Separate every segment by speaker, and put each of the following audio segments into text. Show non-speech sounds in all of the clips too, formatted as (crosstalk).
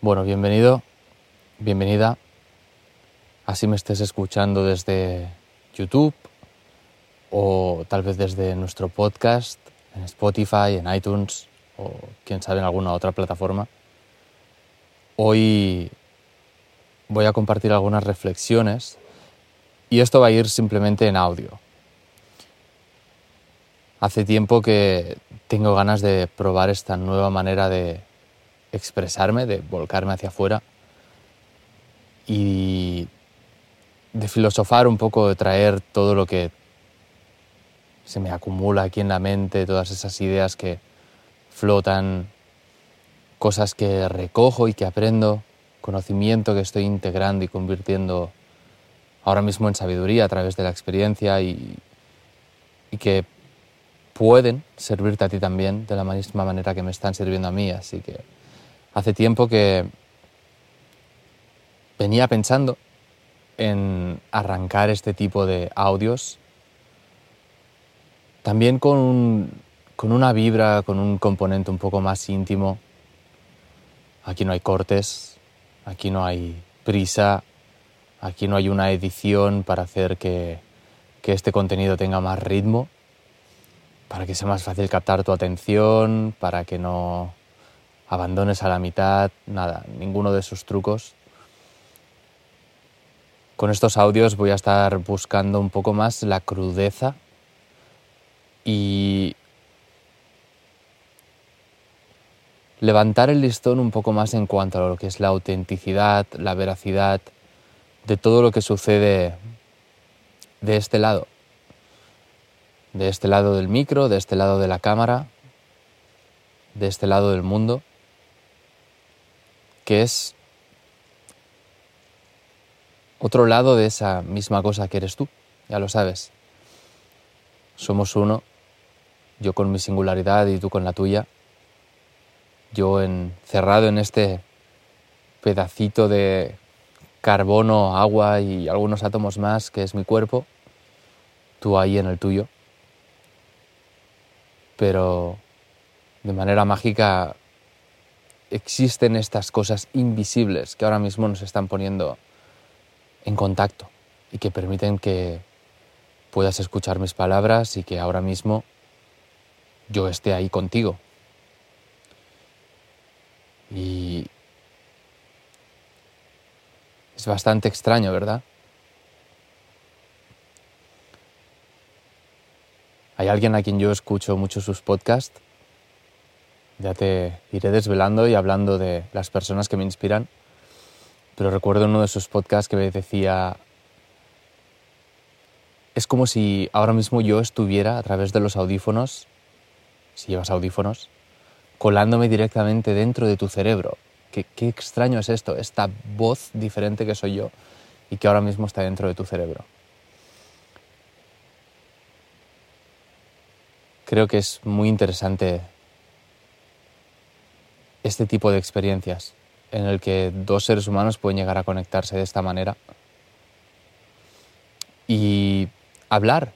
Speaker 1: Bueno, bienvenido, bienvenida. Así me estés escuchando desde YouTube o tal vez desde nuestro podcast en Spotify, en iTunes o quién sabe en alguna otra plataforma. Hoy voy a compartir algunas reflexiones y esto va a ir simplemente en audio. Hace tiempo que tengo ganas de probar esta nueva manera de expresarme, de volcarme hacia afuera y de filosofar un poco, de traer todo lo que se me acumula aquí en la mente, todas esas ideas que flotan, cosas que recojo y que aprendo, conocimiento que estoy integrando y convirtiendo ahora mismo en sabiduría a través de la experiencia y, que pueden servirte a ti también de la misma manera que me están sirviendo a mí. Así que hace tiempo que venía pensando en arrancar este tipo de audios, también con, con una vibra, con un componente un poco más íntimo. Aquí no hay cortes, aquí no hay prisa, aquí no hay una edición para hacer que, que este contenido tenga más ritmo, para que sea más fácil captar tu atención, para que no abandones a la mitad, nada, ninguno de esos trucos. Con estos audios voy a estar buscando un poco más la crudeza y levantar el listón un poco más en cuanto a lo que es la autenticidad, la veracidad de todo lo que sucede de este lado, de este lado del micro, de este lado de la cámara, de este lado del mundo que es otro lado de esa misma cosa que eres tú, ya lo sabes. Somos uno, yo con mi singularidad y tú con la tuya, yo encerrado en este pedacito de carbono, agua y algunos átomos más que es mi cuerpo, tú ahí en el tuyo. Pero de manera mágica existen estas cosas invisibles que ahora mismo nos están poniendo en contacto y que permiten que puedas escuchar mis palabras y que ahora mismo yo esté ahí contigo. Y es bastante extraño, ¿verdad? Hay alguien a quien yo escucho mucho sus podcasts ya te iré desvelando y hablando de las personas que me inspiran. Pero recuerdo uno de sus podcasts que me decía, es como si ahora mismo yo estuviera a través de los audífonos, si llevas audífonos, colándome directamente dentro de tu cerebro. Qué, qué extraño es esto, esta voz diferente que soy yo y que ahora mismo está dentro de tu cerebro. Creo que es muy interesante este tipo de experiencias en el que dos seres humanos pueden llegar a conectarse de esta manera y hablar,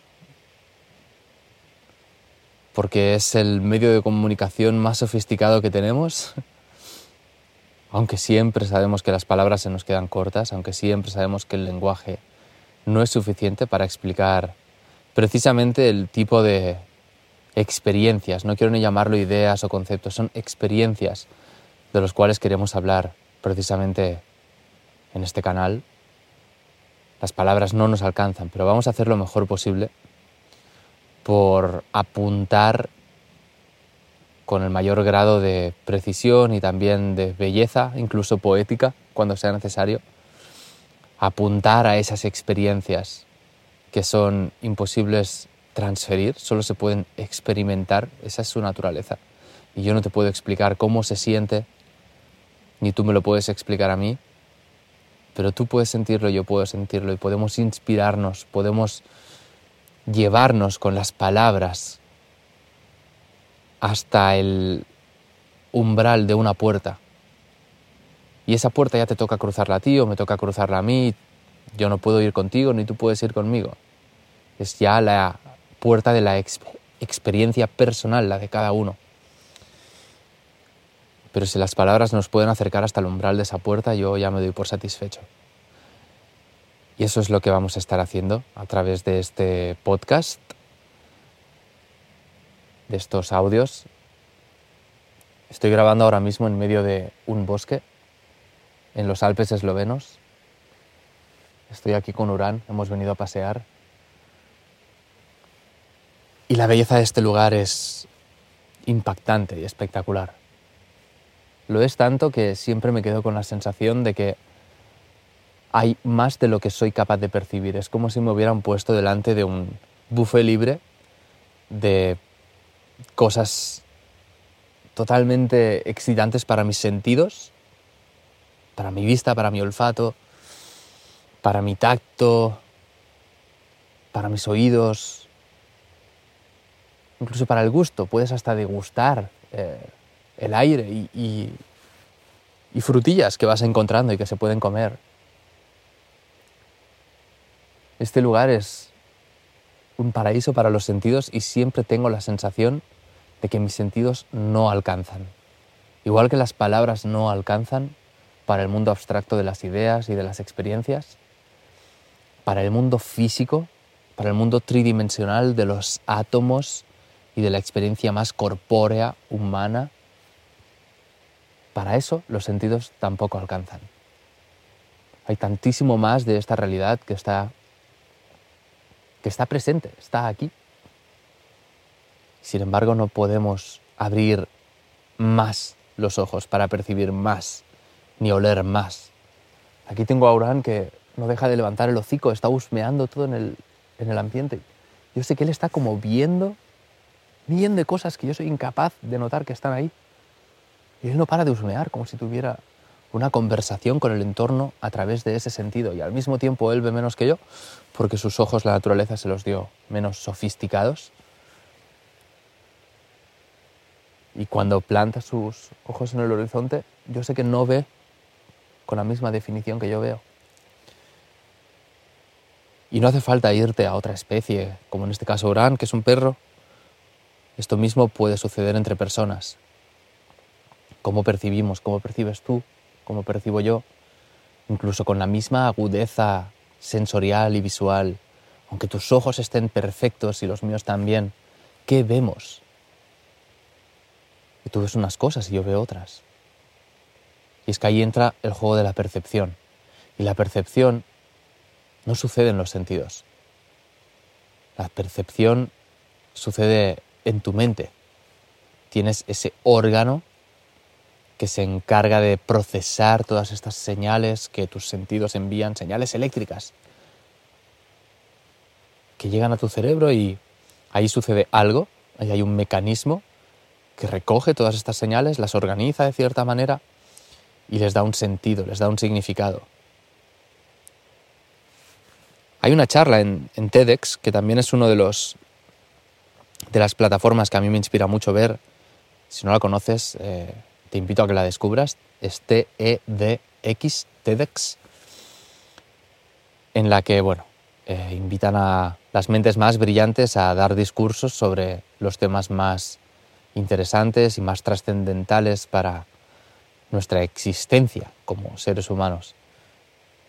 Speaker 1: porque es el medio de comunicación más sofisticado que tenemos, (laughs) aunque siempre sabemos que las palabras se nos quedan cortas, aunque siempre sabemos que el lenguaje no es suficiente para explicar precisamente el tipo de experiencias, no quiero ni llamarlo ideas o conceptos, son experiencias de los cuales queremos hablar precisamente en este canal. Las palabras no nos alcanzan, pero vamos a hacer lo mejor posible por apuntar con el mayor grado de precisión y también de belleza, incluso poética, cuando sea necesario, apuntar a esas experiencias que son imposibles transferir, solo se pueden experimentar, esa es su naturaleza. Y yo no te puedo explicar cómo se siente, ni tú me lo puedes explicar a mí, pero tú puedes sentirlo, yo puedo sentirlo y podemos inspirarnos, podemos llevarnos con las palabras hasta el umbral de una puerta. Y esa puerta ya te toca cruzarla a ti o me toca cruzarla a mí. Yo no puedo ir contigo ni tú puedes ir conmigo. Es ya la puerta de la experiencia personal, la de cada uno. Pero si las palabras nos pueden acercar hasta el umbral de esa puerta, yo ya me doy por satisfecho. Y eso es lo que vamos a estar haciendo a través de este podcast, de estos audios. Estoy grabando ahora mismo en medio de un bosque en los Alpes eslovenos. Estoy aquí con Urán, hemos venido a pasear. Y la belleza de este lugar es impactante y espectacular. Lo es tanto que siempre me quedo con la sensación de que hay más de lo que soy capaz de percibir. Es como si me hubieran puesto delante de un buffet libre de cosas totalmente excitantes para mis sentidos, para mi vista, para mi olfato, para mi tacto, para mis oídos, incluso para el gusto. Puedes hasta degustar eh, el aire y frutillas que vas encontrando y que se pueden comer. Este lugar es un paraíso para los sentidos y siempre tengo la sensación de que mis sentidos no alcanzan. Igual que las palabras no alcanzan para el mundo abstracto de las ideas y de las experiencias, para el mundo físico, para el mundo tridimensional de los átomos y de la experiencia más corpórea, humana, para eso los sentidos tampoco alcanzan. Hay tantísimo más de esta realidad que está que está presente, está aquí. Sin embargo, no podemos abrir más los ojos para percibir más, ni oler más. Aquí tengo a Aurán que no deja de levantar el hocico, está husmeando todo en el, en el ambiente. Yo sé que él está como viendo, viendo de cosas que yo soy incapaz de notar que están ahí. Y él no para de husmear, como si tuviera una conversación con el entorno a través de ese sentido. Y al mismo tiempo él ve menos que yo, porque sus ojos la naturaleza se los dio menos sofisticados. Y cuando planta sus ojos en el horizonte, yo sé que no ve con la misma definición que yo veo. Y no hace falta irte a otra especie, como en este caso Urán, que es un perro. Esto mismo puede suceder entre personas. ¿Cómo percibimos? ¿Cómo percibes tú? como percibo yo, incluso con la misma agudeza sensorial y visual, aunque tus ojos estén perfectos y los míos también, ¿qué vemos? Y tú ves unas cosas y yo veo otras. Y es que ahí entra el juego de la percepción. Y la percepción no sucede en los sentidos. La percepción sucede en tu mente. Tienes ese órgano que se encarga de procesar todas estas señales que tus sentidos envían, señales eléctricas, que llegan a tu cerebro y ahí sucede algo, ahí hay un mecanismo que recoge todas estas señales, las organiza de cierta manera y les da un sentido, les da un significado. Hay una charla en, TEDx que también es uno de los de las plataformas que a mí me inspira mucho ver. Si no la conoces, eh, te invito a que la descubras, es TEDx, TEDx, en la que, bueno, eh, invitan a las mentes más brillantes a dar discursos sobre los temas más interesantes y más trascendentales para nuestra existencia como seres humanos.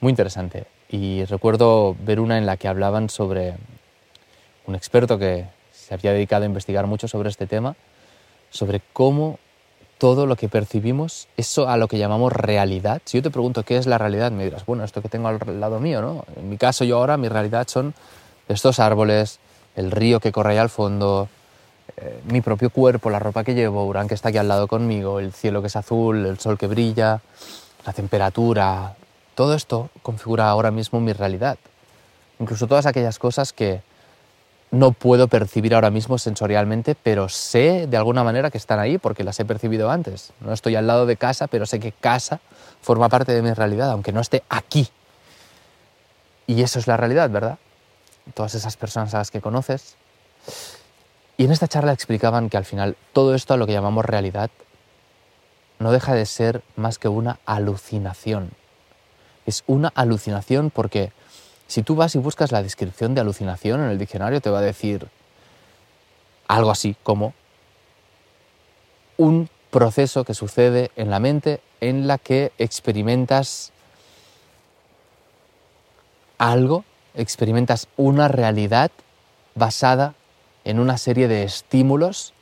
Speaker 1: Muy interesante. Y recuerdo ver una en la que hablaban sobre un experto que se había dedicado a investigar mucho sobre este tema, sobre cómo todo lo que percibimos, eso a lo que llamamos realidad. Si yo te pregunto qué es la realidad, me dirás, bueno, esto que tengo al lado mío, ¿no? En mi caso, yo ahora, mi realidad son estos árboles, el río que corre ahí al fondo, eh, mi propio cuerpo, la ropa que llevo, Urán que está aquí al lado conmigo, el cielo que es azul, el sol que brilla, la temperatura. Todo esto configura ahora mismo mi realidad. Incluso todas aquellas cosas que no puedo percibir ahora mismo sensorialmente, pero sé de alguna manera que están ahí porque las he percibido antes. No estoy al lado de casa, pero sé que casa forma parte de mi realidad, aunque no esté aquí. Y eso es la realidad, ¿verdad? Todas esas personas a las que conoces. Y en esta charla explicaban que al final todo esto a lo que llamamos realidad no deja de ser más que una alucinación. Es una alucinación porque si tú vas y buscas la descripción de alucinación en el diccionario, te va a decir algo así como un proceso que sucede en la mente en la que experimentas algo, experimentas una realidad basada en una serie de estímulos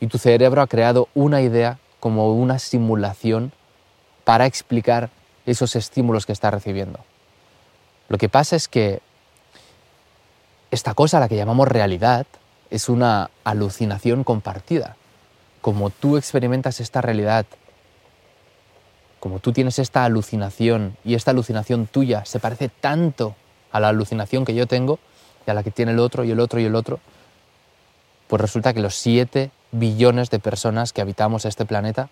Speaker 1: y tu cerebro ha creado una idea como una simulación para explicar esos estímulos que está recibiendo. Lo que pasa es que esta cosa, a la que llamamos realidad, es una alucinación compartida. Como tú experimentas esta realidad, como tú tienes esta alucinación y esta alucinación tuya se parece tanto a la alucinación que yo tengo y a la que tiene el otro y el otro y el otro, pues resulta que los 7 billones de personas que habitamos este planeta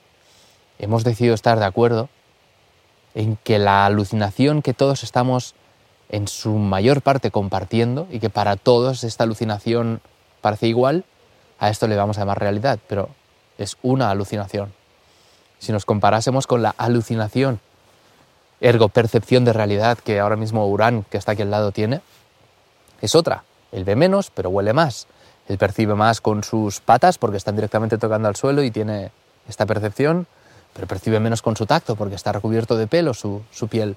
Speaker 1: hemos decidido estar de acuerdo en que la alucinación que todos estamos en su mayor parte compartiendo y que para todos esta alucinación parece igual, a esto le vamos a llamar realidad, pero es una alucinación. Si nos comparásemos con la alucinación, ergo percepción de realidad que ahora mismo Urán, que está aquí al lado, tiene, es otra. Él ve menos, pero huele más. Él percibe más con sus patas porque están directamente tocando al suelo y tiene esta percepción, pero percibe menos con su tacto porque está recubierto de pelo su, su piel.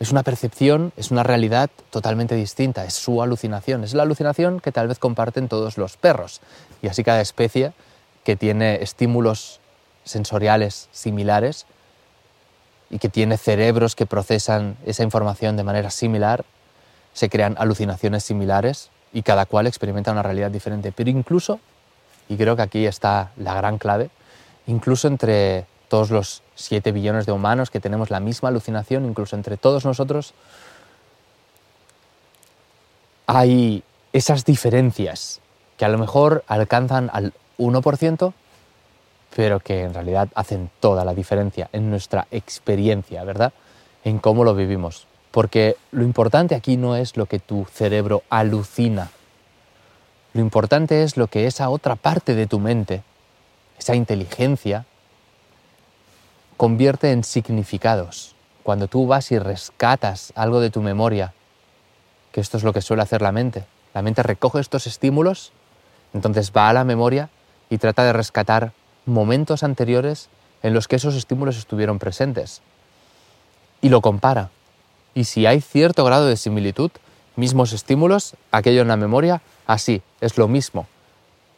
Speaker 1: Es una percepción, es una realidad totalmente distinta, es su alucinación, es la alucinación que tal vez comparten todos los perros. Y así cada especie que tiene estímulos sensoriales similares y que tiene cerebros que procesan esa información de manera similar, se crean alucinaciones similares y cada cual experimenta una realidad diferente. Pero incluso, y creo que aquí está la gran clave, incluso entre todos los 7 billones de humanos que tenemos la misma alucinación, incluso entre todos nosotros, hay esas diferencias que a lo mejor alcanzan al 1%, pero que en realidad hacen toda la diferencia en nuestra experiencia, ¿verdad? En cómo lo vivimos. Porque lo importante aquí no es lo que tu cerebro alucina. Lo importante es lo que esa otra parte de tu mente, esa inteligencia, convierte en significados. Cuando tú vas y rescatas algo de tu memoria, que esto es lo que suele hacer la mente. La mente recoge estos estímulos, entonces va a la memoria y trata de rescatar momentos anteriores en los que esos estímulos estuvieron presentes. Y lo compara y si hay cierto grado de similitud, mismos estímulos, aquello en la memoria, así, es lo mismo.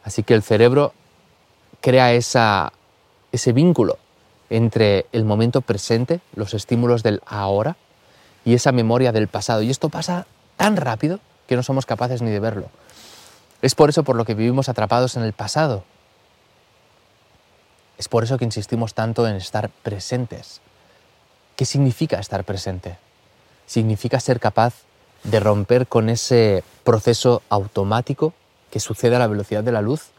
Speaker 1: Así que el cerebro crea esa, ese vínculo entre el momento presente, los estímulos del ahora, y esa memoria del pasado. Y esto pasa tan rápido que no somos capaces ni de verlo. Es por eso por lo que vivimos atrapados en el pasado. Es por eso que insistimos tanto en estar presentes. ¿Qué significa estar presente? significa ser capaz de romper con ese proceso automático que sucede a la velocidad de la luz.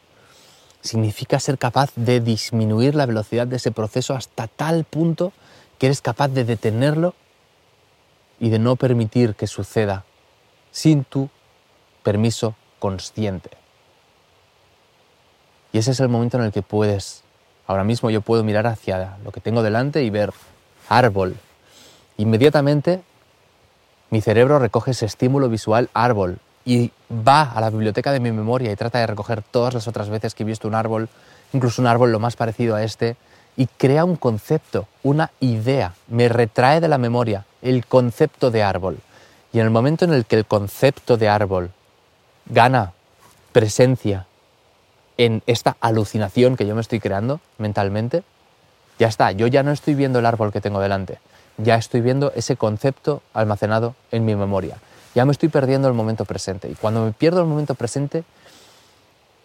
Speaker 1: Significa ser capaz de disminuir la velocidad de ese proceso hasta tal punto que eres capaz de detenerlo y de no permitir que suceda sin tu permiso consciente. Y ese es el momento en el que puedes, ahora mismo yo puedo mirar hacia lo que tengo delante y ver árbol. Inmediatamente mi cerebro recoge ese estímulo visual árbol y va a la biblioteca de mi memoria y trata de recoger todas las otras veces que he visto un árbol, incluso un árbol lo más parecido a este, y crea un concepto, una idea, me retrae de la memoria el concepto de árbol. Y en el momento en el que el concepto de árbol gana presencia en esta alucinación que yo me estoy creando mentalmente, ya está, yo ya no estoy viendo el árbol que tengo delante, ya estoy viendo ese concepto almacenado en mi memoria. Ya me estoy perdiendo el momento presente. Y cuando me pierdo el momento presente,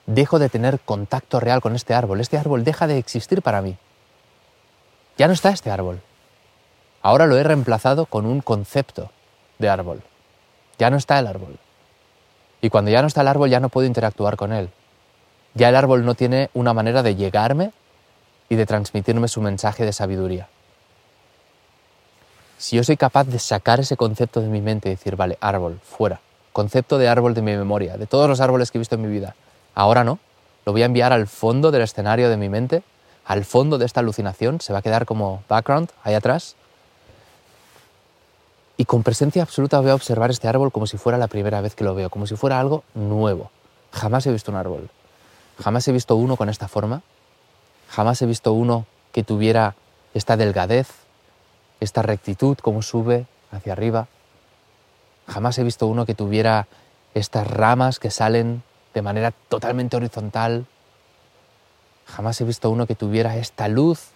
Speaker 1: dejo de tener contacto real con este árbol. Este árbol deja de existir para mí. Ya no está este árbol. Ahora lo he reemplazado con un concepto de árbol. Ya no está el árbol. Y cuando ya no está el árbol ya no puedo interactuar con él. Ya el árbol no tiene una manera de llegarme y de transmitirme su mensaje de sabiduría si yo soy capaz de sacar ese concepto de mi mente y decir, vale, árbol, fuera, concepto de árbol de mi memoria, de todos los árboles que he visto en mi vida, ahora no, lo voy a enviar al fondo del escenario de mi mente, al fondo de esta alucinación, se va a quedar como background ahí atrás, y con presencia absoluta voy a observar este árbol como si fuera la primera vez que lo veo, como si fuera algo nuevo. Jamás he visto un árbol, jamás he visto uno con esta forma, Jamás he visto uno que tuviera esta delgadez, esta rectitud, como sube hacia arriba. Jamás he visto uno que tuviera estas ramas que salen de manera totalmente horizontal. Jamás he visto uno que tuviera esta luz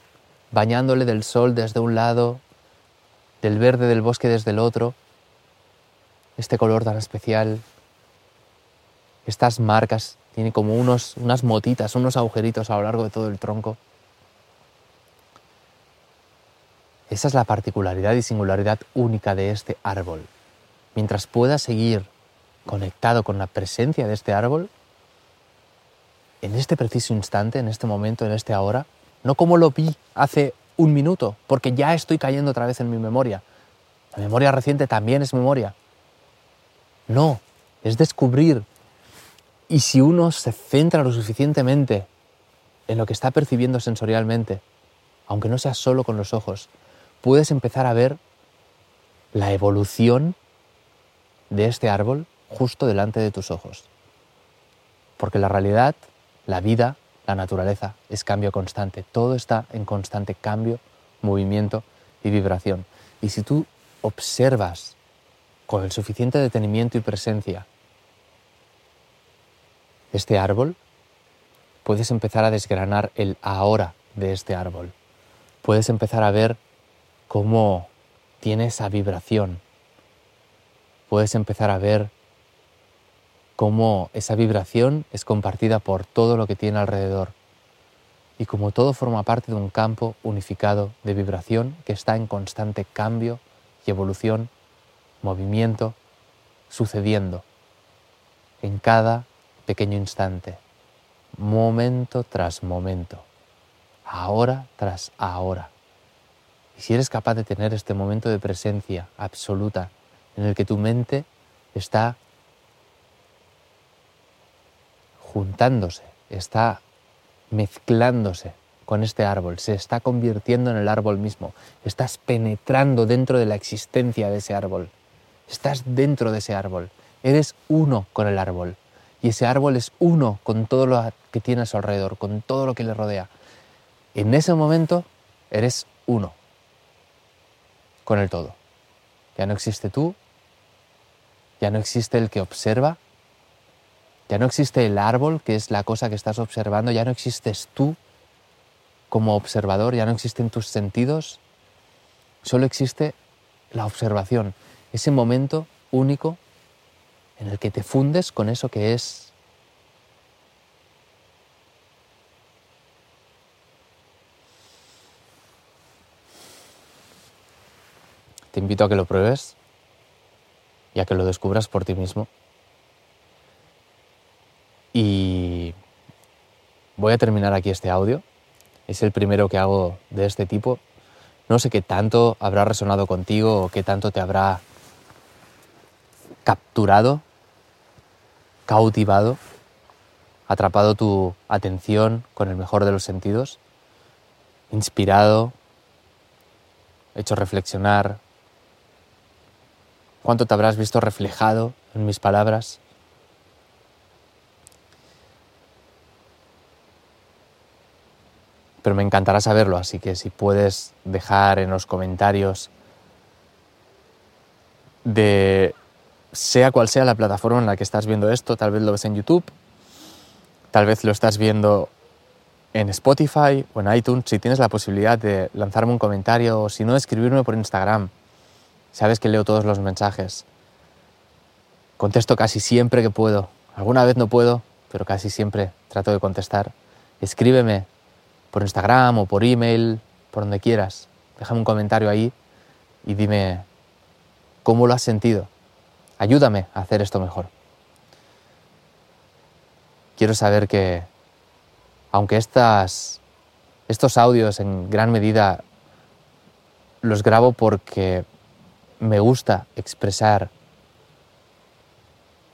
Speaker 1: bañándole del sol desde un lado, del verde del bosque desde el otro, este color tan especial, estas marcas, tiene como unos, unas motitas, unos agujeritos a lo largo de todo el tronco. Esa es la particularidad y singularidad única de este árbol. Mientras pueda seguir conectado con la presencia de este árbol, en este preciso instante, en este momento, en este ahora, no como lo vi hace un minuto, porque ya estoy cayendo otra vez en mi memoria. La memoria reciente también es memoria. No, es descubrir. Y si uno se centra lo suficientemente en lo que está percibiendo sensorialmente, aunque no sea solo con los ojos, puedes empezar a ver la evolución de este árbol justo delante de tus ojos. Porque la realidad, la vida, la naturaleza es cambio constante. Todo está en constante cambio, movimiento y vibración. Y si tú observas con el suficiente detenimiento y presencia este árbol, puedes empezar a desgranar el ahora de este árbol. Puedes empezar a ver cómo tiene esa vibración. Puedes empezar a ver cómo esa vibración es compartida por todo lo que tiene alrededor y como todo forma parte de un campo unificado de vibración que está en constante cambio y evolución, movimiento, sucediendo en cada pequeño instante, momento tras momento, ahora tras ahora. Si eres capaz de tener este momento de presencia absoluta en el que tu mente está juntándose, está mezclándose con este árbol, se está convirtiendo en el árbol mismo, estás penetrando dentro de la existencia de ese árbol, estás dentro de ese árbol, eres uno con el árbol y ese árbol es uno con todo lo que tiene a su alrededor, con todo lo que le rodea. En ese momento eres uno con el todo. Ya no existe tú, ya no existe el que observa, ya no existe el árbol, que es la cosa que estás observando, ya no existes tú como observador, ya no existen tus sentidos, solo existe la observación, ese momento único en el que te fundes con eso que es. Te invito a que lo pruebes y a que lo descubras por ti mismo. Y voy a terminar aquí este audio. Es el primero que hago de este tipo. No sé qué tanto habrá resonado contigo o qué tanto te habrá capturado, cautivado, atrapado tu atención con el mejor de los sentidos, inspirado, hecho reflexionar. ¿Cuánto te habrás visto reflejado en mis palabras? pero me encantará saberlo, así que si puedes dejar en los comentarios de sea cual sea la plataforma en la que estás viendo esto, tal vez lo ves en YouTube, tal vez lo estás viendo en Spotify o en iTunes, si tienes la posibilidad de lanzarme un comentario o si no, escribirme por Instagram. Sabes que leo todos los mensajes. Contesto casi siempre que puedo. Alguna vez no puedo, pero casi siempre trato de contestar. Escríbeme por Instagram o por email, por donde quieras. Déjame un comentario ahí y dime cómo lo has sentido. Ayúdame a hacer esto mejor. Quiero saber que, aunque estas, estos audios en gran medida los grabo porque me gusta expresar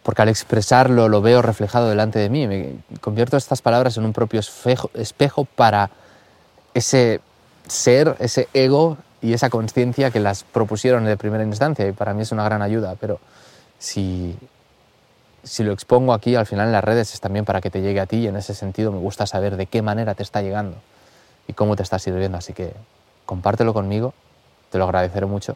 Speaker 1: porque al expresarlo lo veo reflejado delante de mí. Me convierto estas palabras en un propio espejo, para ese ser, ese ego y esa conciencia que las propusieron de primera instancia. Y para mí es una gran ayuda, pero si, si lo expongo aquí, al final en las redes es también para que te llegue a ti y en ese sentido me gusta saber de qué manera te está llegando. y cómo te está sirviendo. Así que compártelo conmigo, te lo agradeceré mucho